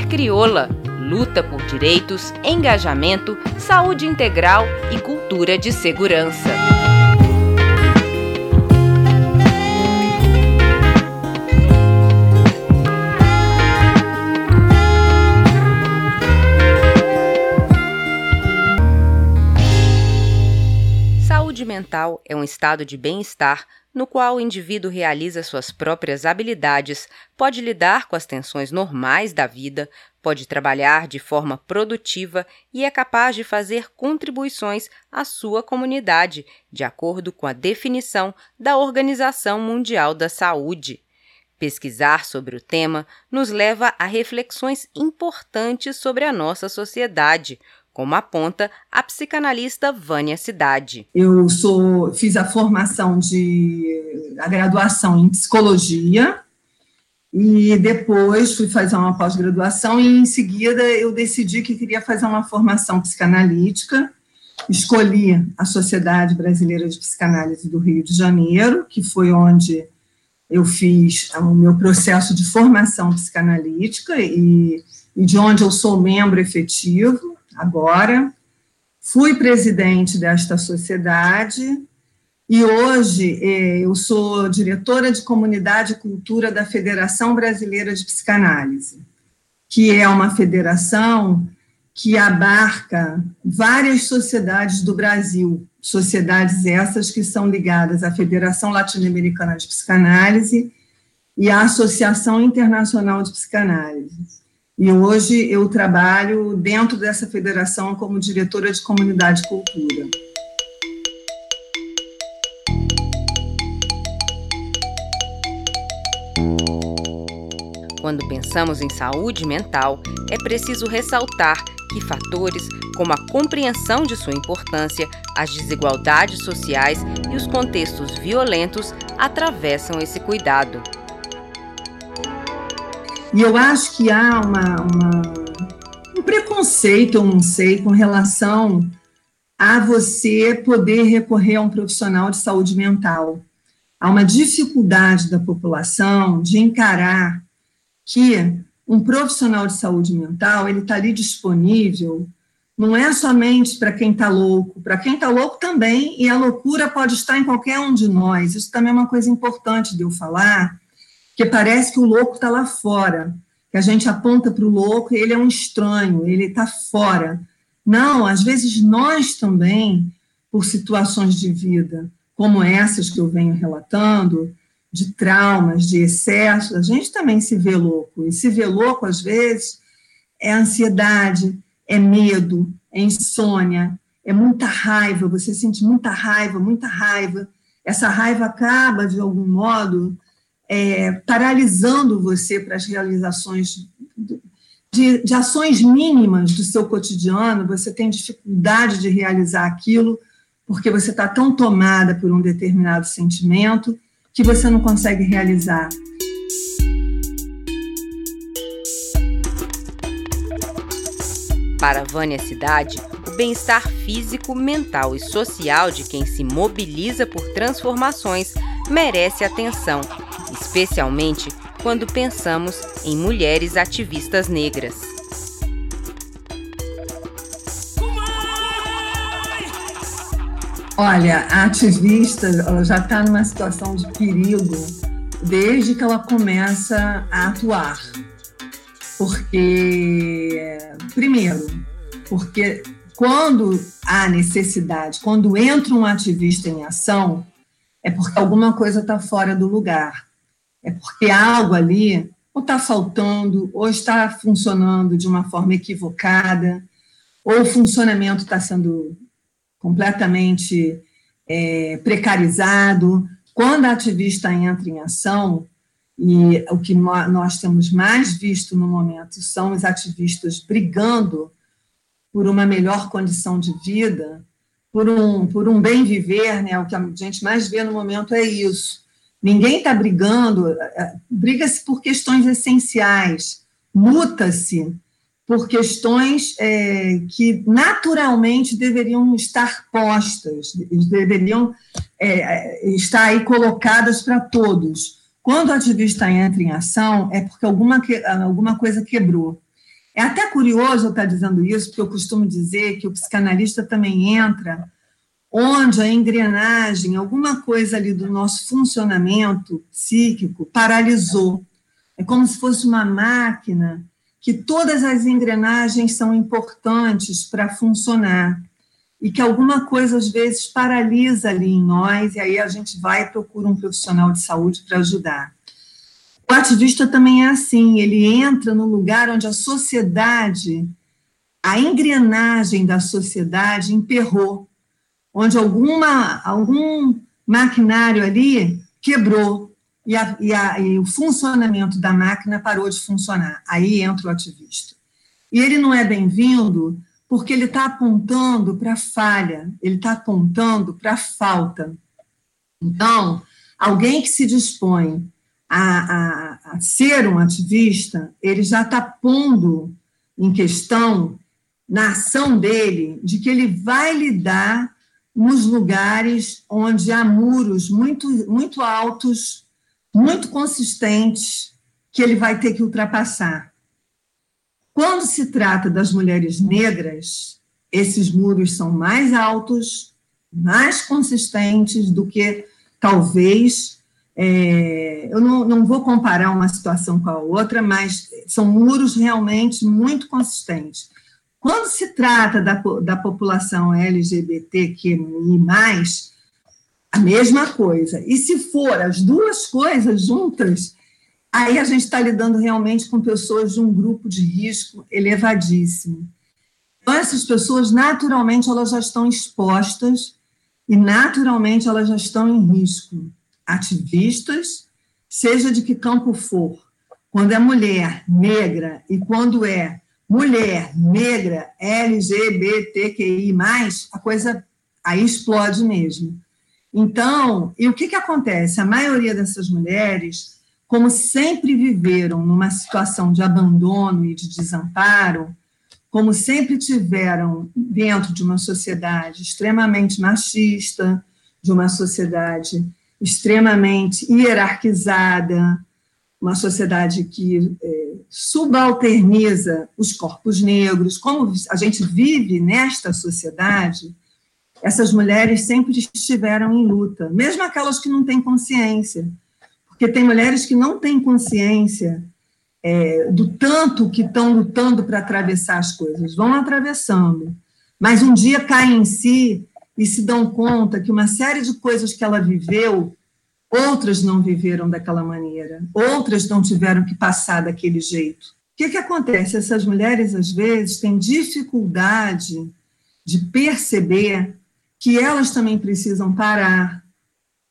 Mulher crioula, luta por direitos, engajamento, saúde integral e cultura de segurança. Saúde mental é um estado de bem-estar no qual o indivíduo realiza suas próprias habilidades, pode lidar com as tensões normais da vida, pode trabalhar de forma produtiva e é capaz de fazer contribuições à sua comunidade, de acordo com a definição da Organização Mundial da Saúde. Pesquisar sobre o tema nos leva a reflexões importantes sobre a nossa sociedade, como aponta a psicanalista Vânia Cidade. Eu sou, fiz a formação de a graduação em psicologia e depois fui fazer uma pós-graduação e em seguida eu decidi que queria fazer uma formação psicanalítica. Escolhi a Sociedade Brasileira de Psicanálise do Rio de Janeiro, que foi onde eu fiz o meu processo de formação psicanalítica e, e de onde eu sou membro efetivo agora. Fui presidente desta sociedade e hoje eh, eu sou diretora de Comunidade e Cultura da Federação Brasileira de Psicanálise, que é uma federação que abarca várias sociedades do Brasil, sociedades essas que são ligadas à Federação Latino-Americana de Psicanálise e à Associação Internacional de Psicanálise. E hoje eu trabalho dentro dessa federação como diretora de comunidade e cultura. Quando pensamos em saúde mental, é preciso ressaltar que fatores como a compreensão de sua importância, as desigualdades sociais e os contextos violentos atravessam esse cuidado. E eu acho que há uma, uma, um preconceito, eu não sei, com relação a você poder recorrer a um profissional de saúde mental. Há uma dificuldade da população de encarar que um profissional de saúde mental ele está ali disponível não é somente para quem está louco, para quem está louco também, e a loucura pode estar em qualquer um de nós. Isso também é uma coisa importante de eu falar, porque parece que o louco está lá fora, que a gente aponta para o louco e ele é um estranho, ele está fora. Não, às vezes nós também, por situações de vida como essas que eu venho relatando, de traumas, de excessos, a gente também se vê louco. E se vê louco, às vezes, é ansiedade, é medo, é insônia, é muita raiva, você sente muita raiva, muita raiva. Essa raiva acaba, de algum modo, é, paralisando você para as realizações de, de ações mínimas do seu cotidiano, você tem dificuldade de realizar aquilo porque você está tão tomada por um determinado sentimento que você não consegue realizar. Para Vânia Cidade, o bem-estar físico, mental e social de quem se mobiliza por transformações merece atenção especialmente quando pensamos em mulheres ativistas negras. Olha, a ativista ela já está numa situação de perigo desde que ela começa a atuar. Porque, primeiro, porque quando há necessidade, quando entra um ativista em ação, é porque alguma coisa está fora do lugar é porque algo ali ou está faltando, ou está funcionando de uma forma equivocada, ou o funcionamento está sendo completamente é, precarizado. Quando a ativista entra em ação, e o que nós temos mais visto no momento são os ativistas brigando por uma melhor condição de vida, por um, por um bem viver, né? o que a gente mais vê no momento é isso. Ninguém está brigando, é, é, briga-se por questões essenciais, luta-se por questões é, que naturalmente deveriam estar postas, deveriam é, estar aí colocadas para todos. Quando o ativista entra em ação, é porque alguma, alguma coisa quebrou. É até curioso eu estar dizendo isso, porque eu costumo dizer que o psicanalista também entra onde a engrenagem, alguma coisa ali do nosso funcionamento psíquico paralisou. É como se fosse uma máquina que todas as engrenagens são importantes para funcionar e que alguma coisa às vezes paralisa ali em nós e aí a gente vai e procura um profissional de saúde para ajudar. O ativista também é assim, ele entra no lugar onde a sociedade, a engrenagem da sociedade emperrou, onde alguma, algum maquinário ali quebrou e, a, e, a, e o funcionamento da máquina parou de funcionar. Aí entra o ativista. E ele não é bem-vindo porque ele está apontando para a falha, ele está apontando para a falta. Então, alguém que se dispõe a, a, a ser um ativista, ele já está pondo em questão, na ação dele, de que ele vai lidar nos lugares onde há muros muito, muito altos, muito consistentes, que ele vai ter que ultrapassar. Quando se trata das mulheres negras, esses muros são mais altos, mais consistentes do que talvez é, eu não, não vou comparar uma situação com a outra, mas são muros realmente muito consistentes. Quando se trata da, da população LGBTQI, a mesma coisa. E se for as duas coisas juntas, aí a gente está lidando realmente com pessoas de um grupo de risco elevadíssimo. Então, essas pessoas, naturalmente, elas já estão expostas e, naturalmente, elas já estão em risco ativistas, seja de que campo for, quando é mulher negra e quando é mulher negra LGBTQI+, a coisa aí explode mesmo. Então, e o que, que acontece? A maioria dessas mulheres, como sempre viveram numa situação de abandono e de desamparo, como sempre tiveram dentro de uma sociedade extremamente machista, de uma sociedade extremamente hierarquizada, uma sociedade que é, subalterniza os corpos negros, como a gente vive nesta sociedade, essas mulheres sempre estiveram em luta, mesmo aquelas que não têm consciência, porque tem mulheres que não têm consciência é, do tanto que estão lutando para atravessar as coisas, vão atravessando, mas um dia caem em si e se dão conta que uma série de coisas que ela viveu, outras não viveram daquela maneira, outras não tiveram que passar daquele jeito. O que, que acontece? Essas mulheres, às vezes, têm dificuldade de perceber que elas também precisam parar,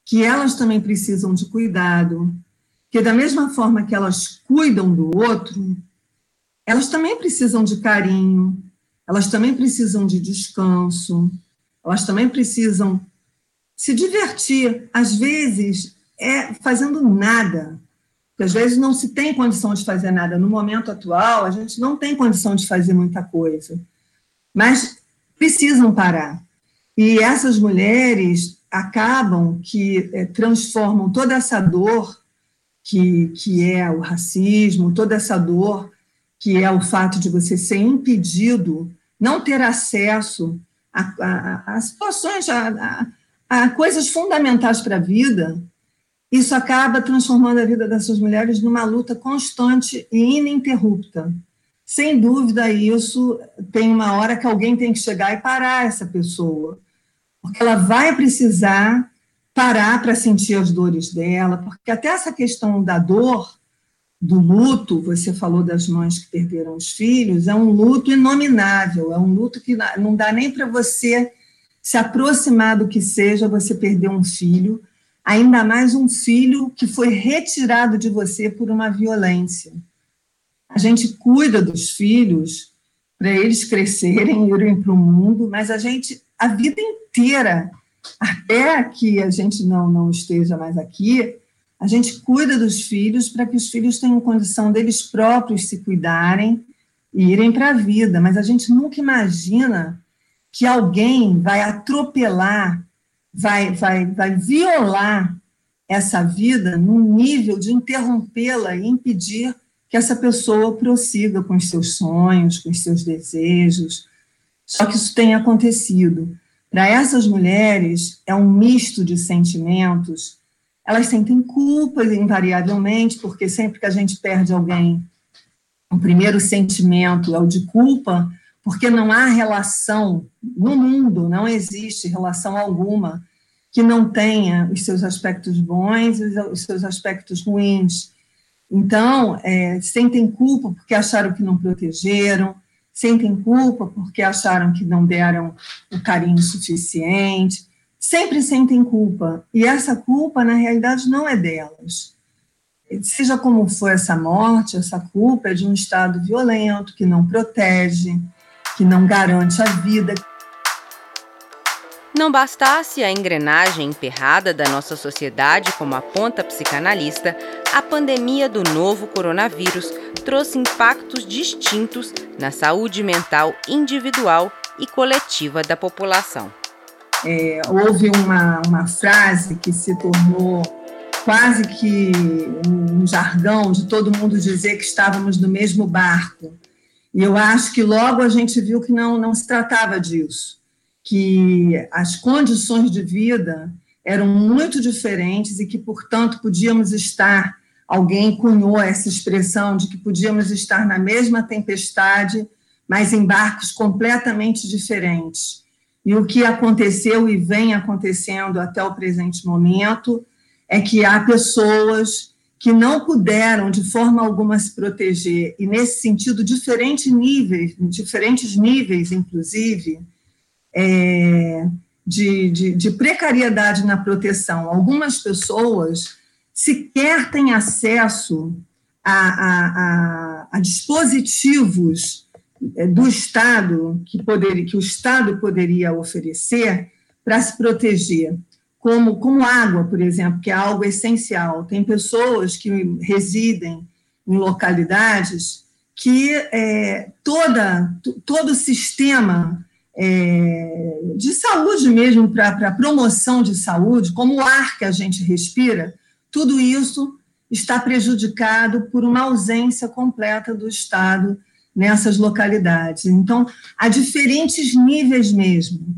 que elas também precisam de cuidado, que da mesma forma que elas cuidam do outro, elas também precisam de carinho, elas também precisam de descanso, elas também precisam se divertir, às vezes é fazendo nada, porque às vezes não se tem condição de fazer nada. No momento atual, a gente não tem condição de fazer muita coisa, mas precisam parar. E essas mulheres acabam que é, transformam toda essa dor que, que é o racismo, toda essa dor que é o fato de você ser impedido, não ter acesso a, a, a situações, a, a, coisas fundamentais para a vida, isso acaba transformando a vida dessas mulheres numa luta constante e ininterrupta. Sem dúvida, isso tem uma hora que alguém tem que chegar e parar essa pessoa, porque ela vai precisar parar para sentir as dores dela, porque até essa questão da dor do luto, você falou das mães que perderam os filhos, é um luto inominável, é um luto que não dá nem para você se aproximar do que seja você perder um filho, ainda mais um filho que foi retirado de você por uma violência. A gente cuida dos filhos para eles crescerem, irem para o mundo, mas a gente, a vida inteira, até que a gente não, não esteja mais aqui, a gente cuida dos filhos para que os filhos tenham condição deles próprios se cuidarem e irem para a vida, mas a gente nunca imagina que alguém vai atropelar, vai, vai, vai violar essa vida num nível de interrompê-la e impedir que essa pessoa prossiga com os seus sonhos, com os seus desejos. Só que isso tem acontecido. Para essas mulheres, é um misto de sentimentos. Elas sentem culpa, invariavelmente, porque sempre que a gente perde alguém, o primeiro sentimento é o de culpa, porque não há relação no mundo, não existe relação alguma que não tenha os seus aspectos bons e os seus aspectos ruins. Então, é, sentem culpa porque acharam que não protegeram, sentem culpa porque acharam que não deram o carinho suficiente, sempre sentem culpa. E essa culpa, na realidade, não é delas. Seja como for essa morte, essa culpa é de um Estado violento, que não protege, que não garante a vida. Não bastasse a engrenagem emperrada da nossa sociedade, como aponta a psicanalista, a pandemia do novo coronavírus trouxe impactos distintos na saúde mental individual e coletiva da população. É, houve uma, uma frase que se tornou quase que um jargão de todo mundo dizer que estávamos no mesmo barco. E eu acho que logo a gente viu que não, não se tratava disso que as condições de vida eram muito diferentes e que, portanto, podíamos estar. Alguém cunhou essa expressão de que podíamos estar na mesma tempestade, mas em barcos completamente diferentes. E o que aconteceu e vem acontecendo até o presente momento é que há pessoas que não puderam de forma alguma se proteger e nesse sentido diferentes níveis, diferentes níveis inclusive, é, de, de, de precariedade na proteção. Algumas pessoas sequer têm acesso a, a, a, a, dispositivos é, do Estado que, poderia, que o Estado poderia oferecer para se proteger, como, como água, por exemplo, que é algo essencial. Tem pessoas que residem em localidades que é, toda, todo o sistema é, de saúde mesmo, para promoção de saúde, como o ar que a gente respira, tudo isso está prejudicado por uma ausência completa do Estado nessas localidades. Então, há diferentes níveis mesmo.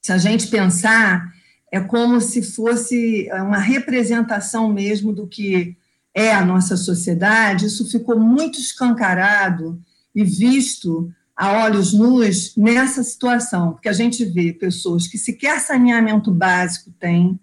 Se a gente pensar, é como se fosse uma representação mesmo do que é a nossa sociedade, isso ficou muito escancarado e visto a olhos nus nessa situação, porque a gente vê pessoas que sequer saneamento básico têm,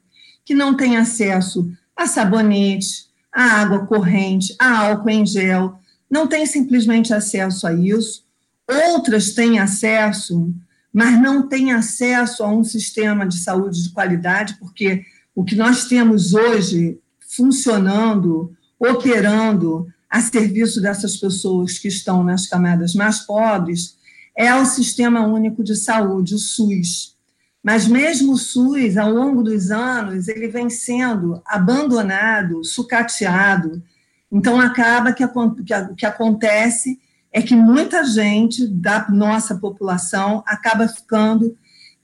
que não têm acesso a sabonete, a água corrente, a álcool em gel, não têm simplesmente acesso a isso. Outras têm acesso, mas não têm acesso a um sistema de saúde de qualidade, porque o que nós temos hoje funcionando, operando, a serviço dessas pessoas que estão nas camadas mais pobres é o Sistema Único de Saúde, o SUS. Mas mesmo o SUS, ao longo dos anos, ele vem sendo abandonado, sucateado. Então, acaba que o que acontece é que muita gente da nossa população acaba ficando,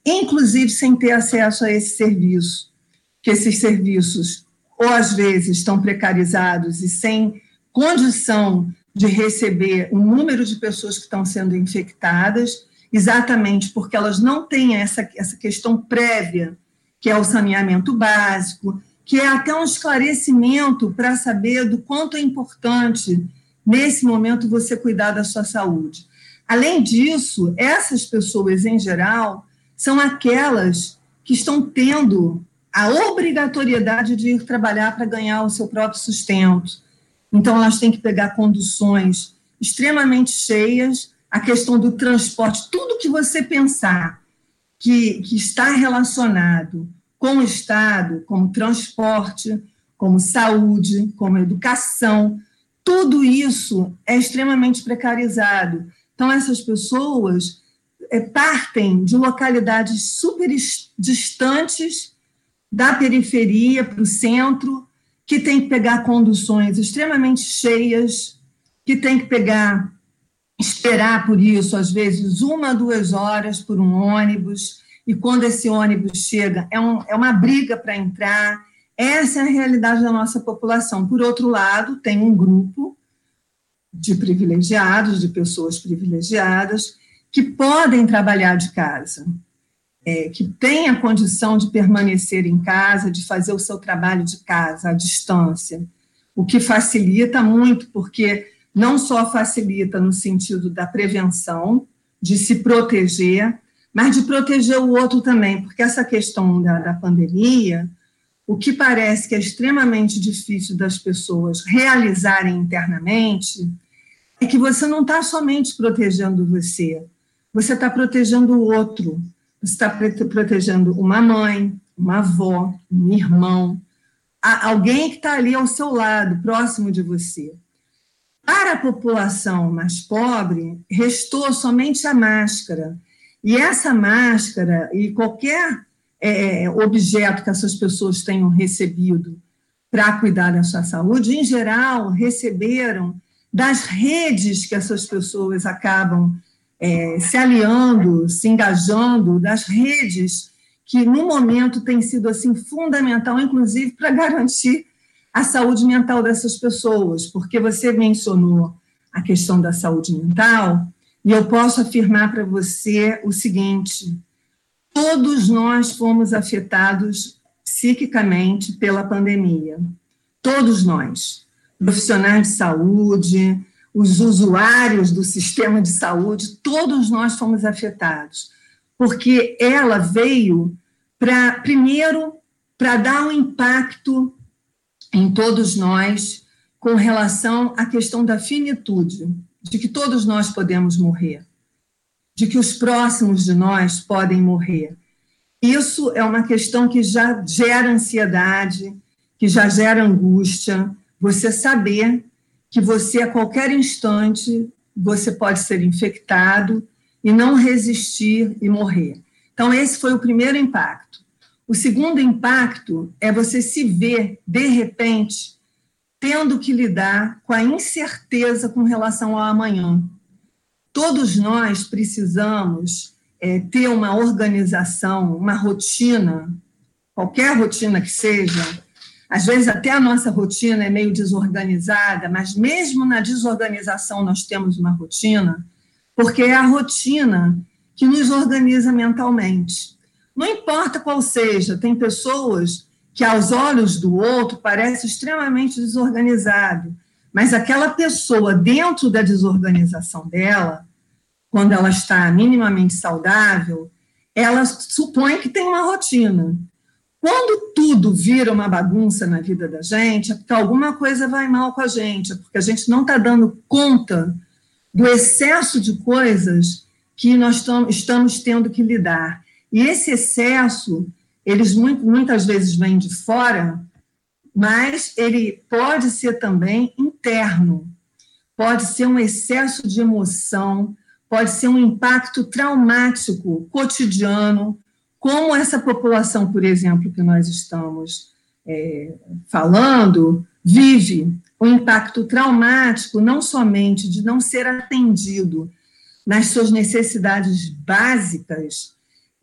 inclusive, sem ter acesso a esse serviço, que esses serviços, ou às vezes, estão precarizados e sem condição de receber o número de pessoas que estão sendo infectadas, exatamente porque elas não têm essa, essa questão prévia, que é o saneamento básico, que é até um esclarecimento para saber do quanto é importante, nesse momento, você cuidar da sua saúde. Além disso, essas pessoas, em geral, são aquelas que estão tendo a obrigatoriedade de ir trabalhar para ganhar o seu próprio sustento, então, elas têm que pegar conduções extremamente cheias, a questão do transporte, tudo que você pensar que, que está relacionado com o Estado, como transporte, como saúde, como educação, tudo isso é extremamente precarizado. Então, essas pessoas é, partem de localidades super distantes da periferia para o centro, que tem que pegar conduções extremamente cheias, que tem que pegar, esperar por isso, às vezes, uma, duas horas por um ônibus, e quando esse ônibus chega, é, um, é uma briga para entrar. Essa é a realidade da nossa população. Por outro lado, tem um grupo de privilegiados, de pessoas privilegiadas, que podem trabalhar de casa, é, que têm a condição de permanecer em casa, de fazer o seu trabalho de casa à distância, o que facilita muito, porque não só facilita no sentido da prevenção, de se proteger, mas de proteger o outro também, porque essa questão da, da pandemia, o que parece que é extremamente difícil das pessoas realizarem internamente, é que você não está somente protegendo você, você está protegendo o outro, você está protegendo uma mãe, uma avó, um irmão, alguém que está ali ao seu lado, próximo de você. Para a população mais pobre, restou somente a máscara. E essa máscara e qualquer é, objeto que essas pessoas tenham recebido para cuidar da sua saúde, em geral, receberam das redes que essas pessoas acabam é, se aliando, se engajando, das redes que no momento tem sido assim fundamental, inclusive para garantir a saúde mental dessas pessoas, porque você mencionou a questão da saúde mental, e eu posso afirmar para você o seguinte: todos nós fomos afetados psiquicamente pela pandemia. Todos nós, profissionais de saúde, os usuários do sistema de saúde, todos nós fomos afetados, porque ela veio para, primeiro, para dar um impacto em todos nós com relação à questão da finitude, de que todos nós podemos morrer, de que os próximos de nós podem morrer. Isso é uma questão que já gera ansiedade, que já gera angústia, você saber que você a qualquer instante você pode ser infectado e não resistir e morrer. Então esse foi o primeiro impacto. O segundo impacto é você se ver, de repente, tendo que lidar com a incerteza com relação ao amanhã. Todos nós precisamos é, ter uma organização, uma rotina, qualquer rotina que seja. Às vezes, até a nossa rotina é meio desorganizada, mas mesmo na desorganização, nós temos uma rotina, porque é a rotina que nos organiza mentalmente. Não importa qual seja, tem pessoas que, aos olhos do outro, parece extremamente desorganizado, mas aquela pessoa, dentro da desorganização dela, quando ela está minimamente saudável, ela supõe que tem uma rotina. Quando tudo vira uma bagunça na vida da gente, é porque alguma coisa vai mal com a gente, é porque a gente não está dando conta do excesso de coisas que nós estamos tendo que lidar. E esse excesso, eles muitas vezes vêm de fora, mas ele pode ser também interno. Pode ser um excesso de emoção, pode ser um impacto traumático cotidiano, como essa população, por exemplo, que nós estamos é, falando, vive o um impacto traumático não somente de não ser atendido nas suas necessidades básicas,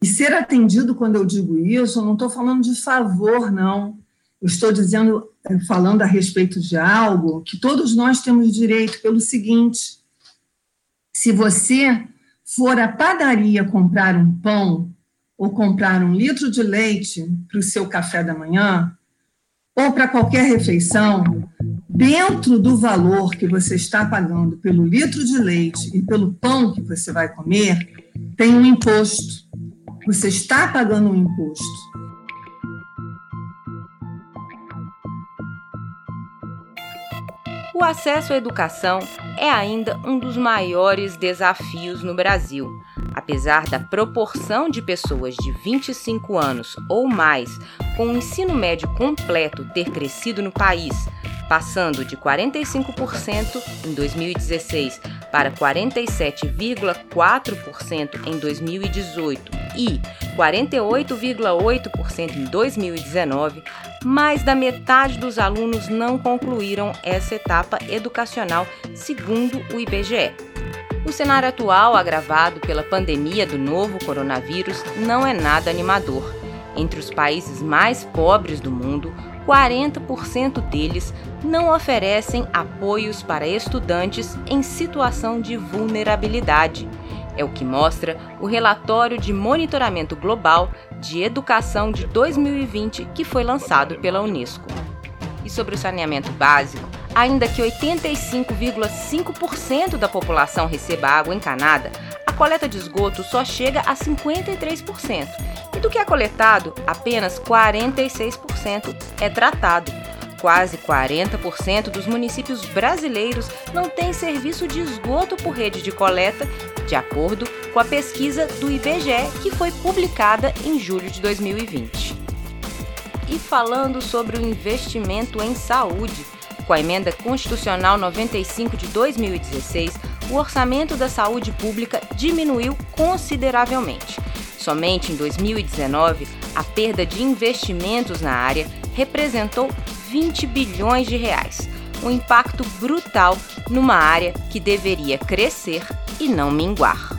e ser atendido, quando eu digo isso, eu não estou falando de favor, não. Estou dizendo, eh, falando a respeito de algo que todos nós temos direito pelo seguinte: se você for à padaria comprar um pão ou comprar um litro de leite para o seu café da manhã, ou para qualquer refeição, dentro do valor que você está pagando pelo litro de leite e pelo pão que você vai comer, tem um imposto. Você está pagando um imposto. O acesso à educação é ainda um dos maiores desafios no Brasil. Apesar da proporção de pessoas de 25 anos ou mais com o ensino médio completo ter crescido no país, passando de 45% em 2016 para 47,4% em 2018 e 48,8% em 2019, mais da metade dos alunos não concluíram essa etapa educacional, segundo o IBGE. O cenário atual, agravado pela pandemia do novo coronavírus, não é nada animador. Entre os países mais pobres do mundo, 40% deles não oferecem apoios para estudantes em situação de vulnerabilidade. É o que mostra o relatório de monitoramento global de educação de 2020 que foi lançado pela Unesco. E sobre o saneamento básico, ainda que 85,5% da população receba água encanada, a coleta de esgoto só chega a 53%, e do que é coletado, apenas 46% é tratado. Quase 40% dos municípios brasileiros não têm serviço de esgoto por rede de coleta, de acordo com a pesquisa do IBGE que foi publicada em julho de 2020. E falando sobre o investimento em saúde, com a emenda constitucional 95 de 2016, o orçamento da saúde pública diminuiu consideravelmente. Somente em 2019, a perda de investimentos na área representou 20 bilhões de reais, um impacto brutal numa área que deveria crescer e não minguar.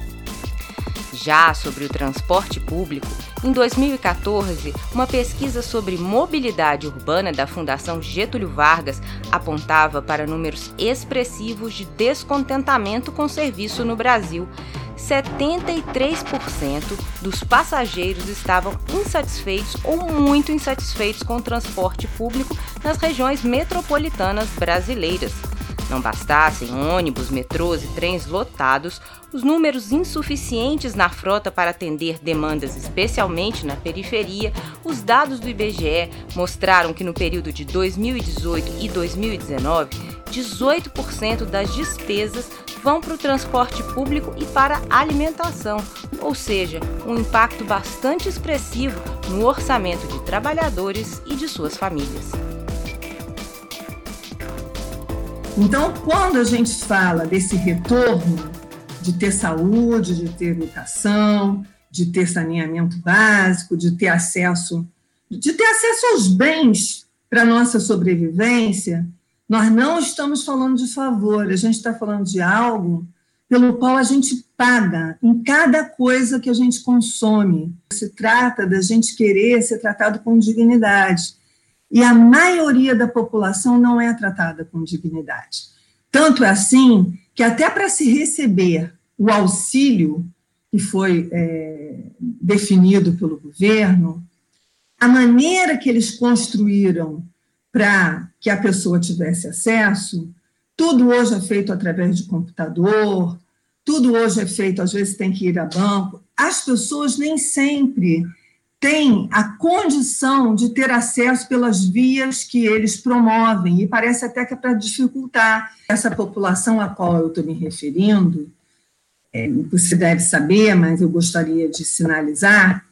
Já sobre o transporte público, em 2014, uma pesquisa sobre mobilidade urbana da Fundação Getúlio Vargas apontava para números expressivos de descontentamento com o serviço no Brasil, 73% dos passageiros estavam insatisfeitos ou muito insatisfeitos com o transporte público nas regiões metropolitanas brasileiras. Não bastassem ônibus, metrôs e trens lotados, os números insuficientes na frota para atender demandas, especialmente na periferia, os dados do IBGE mostraram que no período de 2018 e 2019, 18% das despesas vão para o transporte público e para a alimentação, ou seja, um impacto bastante expressivo no orçamento de trabalhadores e de suas famílias. Então, quando a gente fala desse retorno de ter saúde, de ter educação, de ter saneamento básico, de ter acesso, de ter acesso aos bens para nossa sobrevivência, nós não estamos falando de favor, a gente está falando de algo pelo qual a gente paga em cada coisa que a gente consome. Se trata da gente querer ser tratado com dignidade. E a maioria da população não é tratada com dignidade. Tanto é assim que, até para se receber o auxílio que foi é, definido pelo governo, a maneira que eles construíram para que a pessoa tivesse acesso, tudo hoje é feito através de computador, tudo hoje é feito, às vezes tem que ir a banco. As pessoas nem sempre têm a condição de ter acesso pelas vias que eles promovem, e parece até que é para dificultar. Essa população a qual eu estou me referindo, é, você deve saber, mas eu gostaria de sinalizar,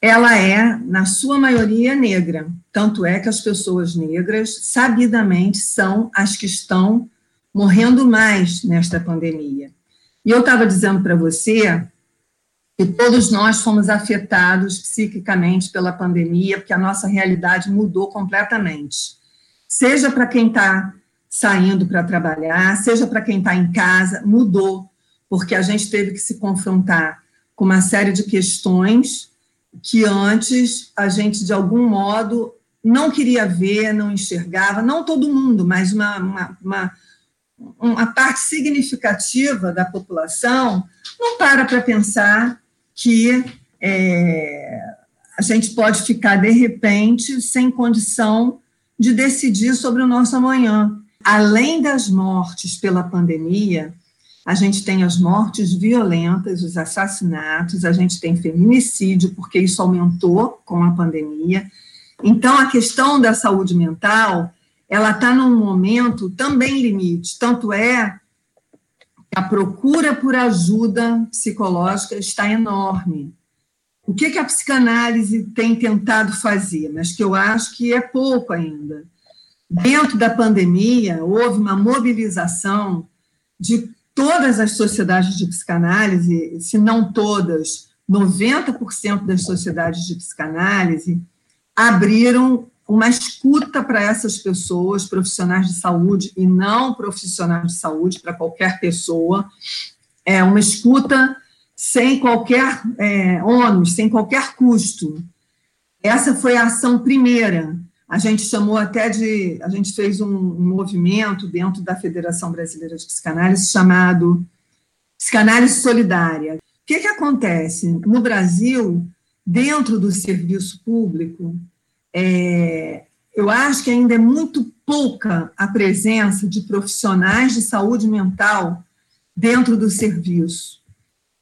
ela é, na sua maioria, negra. Tanto é que as pessoas negras, sabidamente, são as que estão morrendo mais nesta pandemia. E eu estava dizendo para você que todos nós fomos afetados psiquicamente pela pandemia, porque a nossa realidade mudou completamente. Seja para quem está saindo para trabalhar, seja para quem está em casa, mudou, porque a gente teve que se confrontar com uma série de questões que antes a gente, de algum modo, não queria ver, não enxergava, não todo mundo, mas uma, uma, uma, uma parte significativa da população não para para pensar que é, a gente pode ficar, de repente, sem condição de decidir sobre o nosso amanhã. Além das mortes pela pandemia, a gente tem as mortes violentas, os assassinatos, a gente tem feminicídio, porque isso aumentou com a pandemia. Então, a questão da saúde mental, ela está num momento também limite, tanto é a procura por ajuda psicológica está enorme. O que, que a psicanálise tem tentado fazer, mas que eu acho que é pouco ainda. Dentro da pandemia, houve uma mobilização de todas as sociedades de psicanálise, se não todas, 90% das sociedades de psicanálise abriram uma escuta para essas pessoas, profissionais de saúde e não profissionais de saúde, para qualquer pessoa, é uma escuta sem qualquer é, ônus, sem qualquer custo. Essa foi a ação primeira. A gente chamou até de. A gente fez um, um movimento dentro da Federação Brasileira de Psicanálise chamado Psicanálise Solidária. O que, que acontece? No Brasil, dentro do serviço público, é, eu acho que ainda é muito pouca a presença de profissionais de saúde mental dentro do serviço.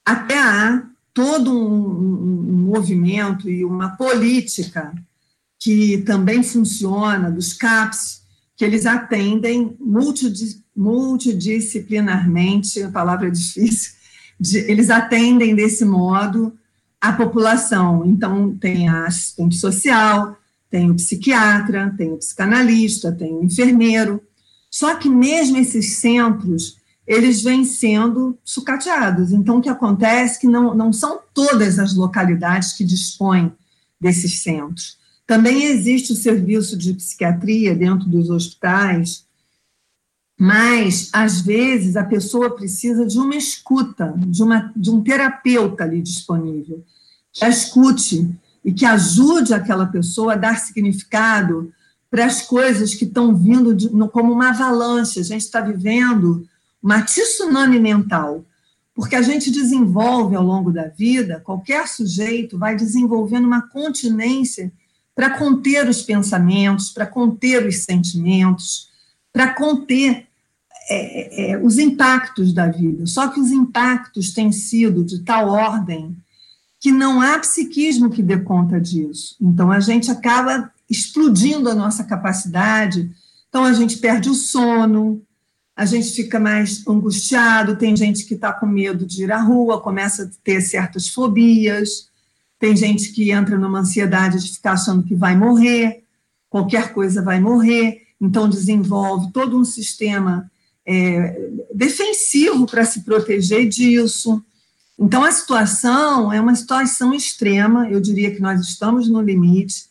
Até há todo um, um, movimento e uma política que também funciona, dos CAPS, que eles atendem multidisciplinarmente, a palavra é difícil, de, eles atendem desse modo a população. Então, tem a assistente social, tem o psiquiatra, tem o psicanalista, tem o enfermeiro. Só que mesmo esses centros, eles vêm sendo sucateados. Então, o que acontece é que não, não são todas as localidades que dispõem desses centros. Também existe o serviço de psiquiatria dentro dos hospitais, mas, às vezes, a pessoa precisa de uma escuta, de, uma, de um terapeuta ali disponível, que a escute e que ajude aquela pessoa a dar significado para as coisas que estão vindo de, no, como uma avalanche. A gente está vivendo uma tsunami mental, porque a gente desenvolve ao longo da vida, qualquer sujeito vai desenvolvendo uma continência para conter os pensamentos, para conter os sentimentos, para conter é, é, os impactos da vida. Só que os impactos têm sido de tal ordem que não há psiquismo que dê conta disso. Então a gente acaba explodindo a nossa capacidade, então a gente perde o sono, a gente fica mais angustiado, tem gente que está com medo de ir à rua, começa a ter certas fobias, tem gente que entra numa ansiedade de ficar achando que vai morrer, qualquer coisa vai morrer, então desenvolve todo um sistema é, defensivo para se proteger disso. Então, a situação é uma situação extrema, eu diria que nós estamos no limite,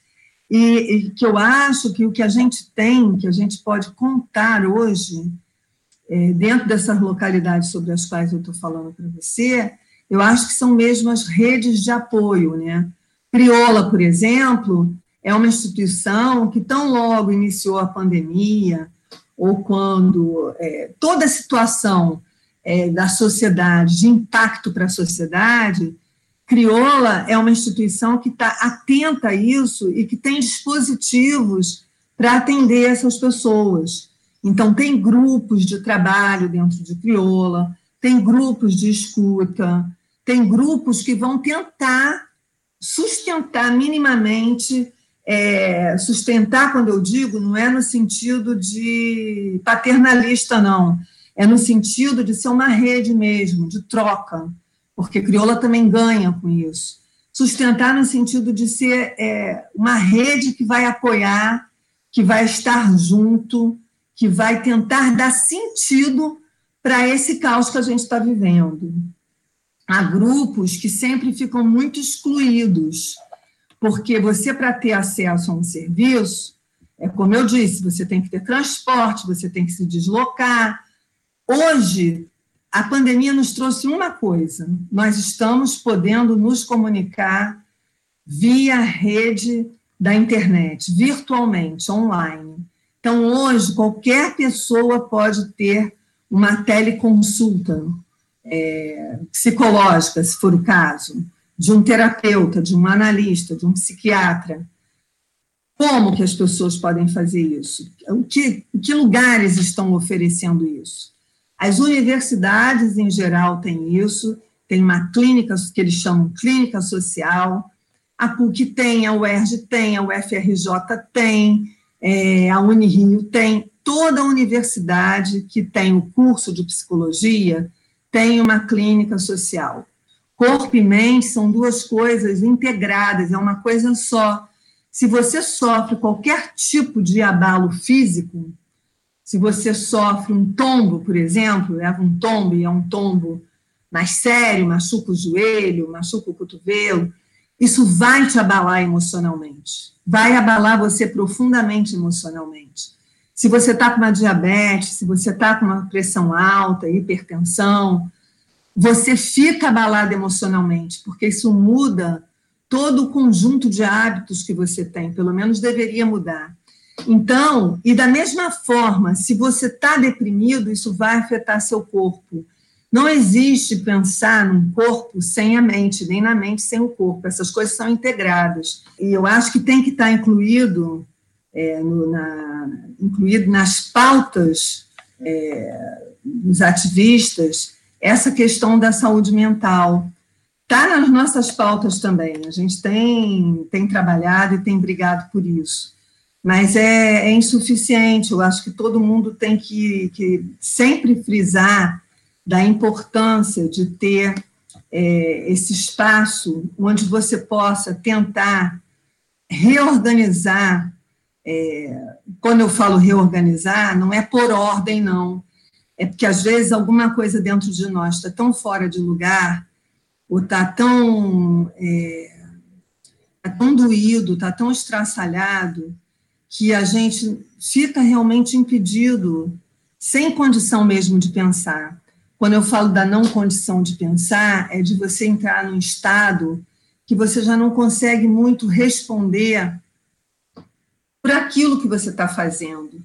e, e que eu acho que o que a gente tem, que a gente pode contar hoje, é, dentro dessas localidades sobre as quais eu estou falando para você, eu acho que são mesmo as redes de apoio, né? Crioula, por exemplo, é uma instituição que tão logo iniciou a pandemia, ou quando é, toda a situação é, da sociedade, de impacto para a sociedade, Crioula é uma instituição que está atenta a isso e que tem dispositivos para atender essas pessoas. Então, tem grupos de trabalho dentro de Crioula, tem grupos de escuta, tem grupos que vão tentar sustentar minimamente. É, sustentar, quando eu digo, não é no sentido de paternalista, não. É no sentido de ser uma rede mesmo, de troca, porque crioula também ganha com isso. Sustentar no sentido de ser é, uma rede que vai apoiar, que vai estar junto, que vai tentar dar sentido para esse caos que a gente está vivendo há grupos que sempre ficam muito excluídos, porque você, para ter acesso a um serviço, é como eu disse, você tem que ter transporte, você tem que se deslocar. Hoje, a pandemia nos trouxe uma coisa: nós estamos podendo nos comunicar via rede da internet, virtualmente, online. Então, hoje, qualquer pessoa pode ter uma teleconsulta é, psicológica, se for o caso, de um terapeuta, de um analista, de um psiquiatra. Como que as pessoas podem fazer isso? Que, que lugares estão oferecendo isso? As universidades, em geral, têm isso, tem uma clínica que eles chamam clínica social, a PUC tem, a UERJ tem, a UFRJ tem, é, a Unirio tem, toda universidade que tem o curso de psicologia tem uma clínica social. Corpo e mente são duas coisas integradas, é uma coisa só. Se você sofre qualquer tipo de abalo físico, se você sofre um tombo, por exemplo, leva um tombo e é um tombo mais sério, machuca o joelho, machuca o cotovelo, isso vai te abalar emocionalmente, vai abalar você profundamente emocionalmente. Se você está com uma diabetes, se você está com uma pressão alta, hipertensão, você fica abalado emocionalmente, porque isso muda todo o conjunto de hábitos que você tem, pelo menos deveria mudar. Então, e da mesma forma, se você está deprimido, isso vai afetar seu corpo. Não existe pensar num corpo sem a mente, nem na mente sem o corpo. Essas coisas são integradas. E eu acho que tem que estar tá incluído, é, no, na, incluído nas pautas é, dos ativistas essa questão da saúde mental. Está nas nossas pautas também. A gente tem, tem trabalhado e tem brigado por isso. Mas é, é insuficiente. Eu acho que todo mundo tem que, que sempre frisar da importância de ter é, esse espaço onde você possa tentar reorganizar. É, quando eu falo reorganizar, não é por ordem, não. É porque, às vezes, alguma coisa dentro de nós está tão fora de lugar, ou está tão, é, tá tão doído, está tão estraçalhado, que a gente fica realmente impedido, sem condição mesmo de pensar. Quando eu falo da não condição de pensar, é de você entrar num estado que você já não consegue muito responder por aquilo que você está fazendo.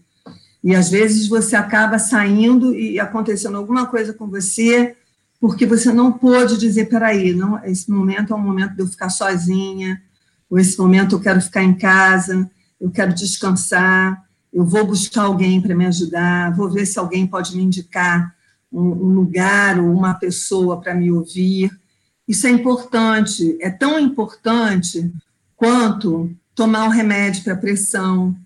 E às vezes você acaba saindo e acontecendo alguma coisa com você porque você não pôde dizer, peraí, não, esse momento é um momento de eu ficar sozinha, ou esse momento eu quero ficar em casa, eu quero descansar, eu vou buscar alguém para me ajudar, vou ver se alguém pode me indicar um, um lugar ou uma pessoa para me ouvir. Isso é importante, é tão importante quanto tomar o remédio para pressão,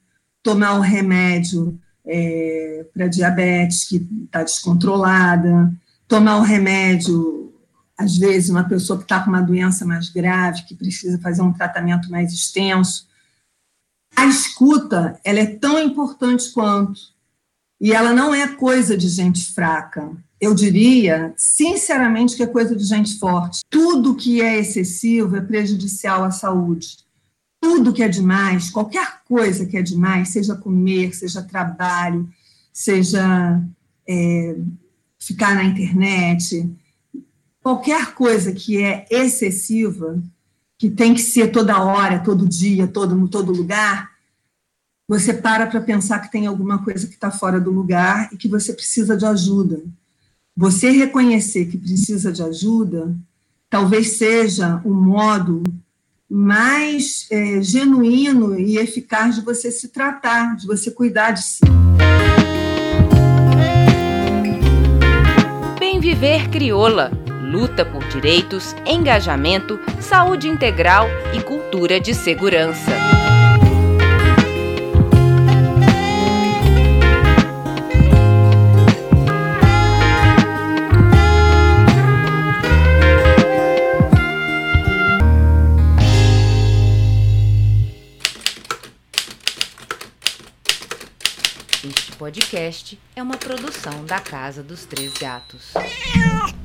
tomar o remédio é, para diabetes que está descontrolada, tomar o remédio, às vezes, uma pessoa que está com uma doença mais grave, que precisa fazer um tratamento mais extenso. A escuta, ela é tão importante quanto. E ela não é coisa de gente fraca. Eu diria, sinceramente, que é coisa de gente forte. Tudo que é excessivo é prejudicial à saúde. Tudo que é demais, qualquer coisa que é demais, seja comer, seja trabalho, seja é, ficar na internet, qualquer coisa que é excessiva, que tem que ser toda hora, todo dia, todo, todo lugar, você para para pensar que tem alguma coisa que está fora do lugar e que você precisa de ajuda. Você reconhecer que precisa de ajuda, talvez seja o um modo mais é, genuíno e eficaz de você se tratar, de você cuidar de si. Bem Viver Crioula luta por direitos, engajamento, saúde integral e cultura de segurança. Este podcast é uma produção da Casa dos Três Gatos.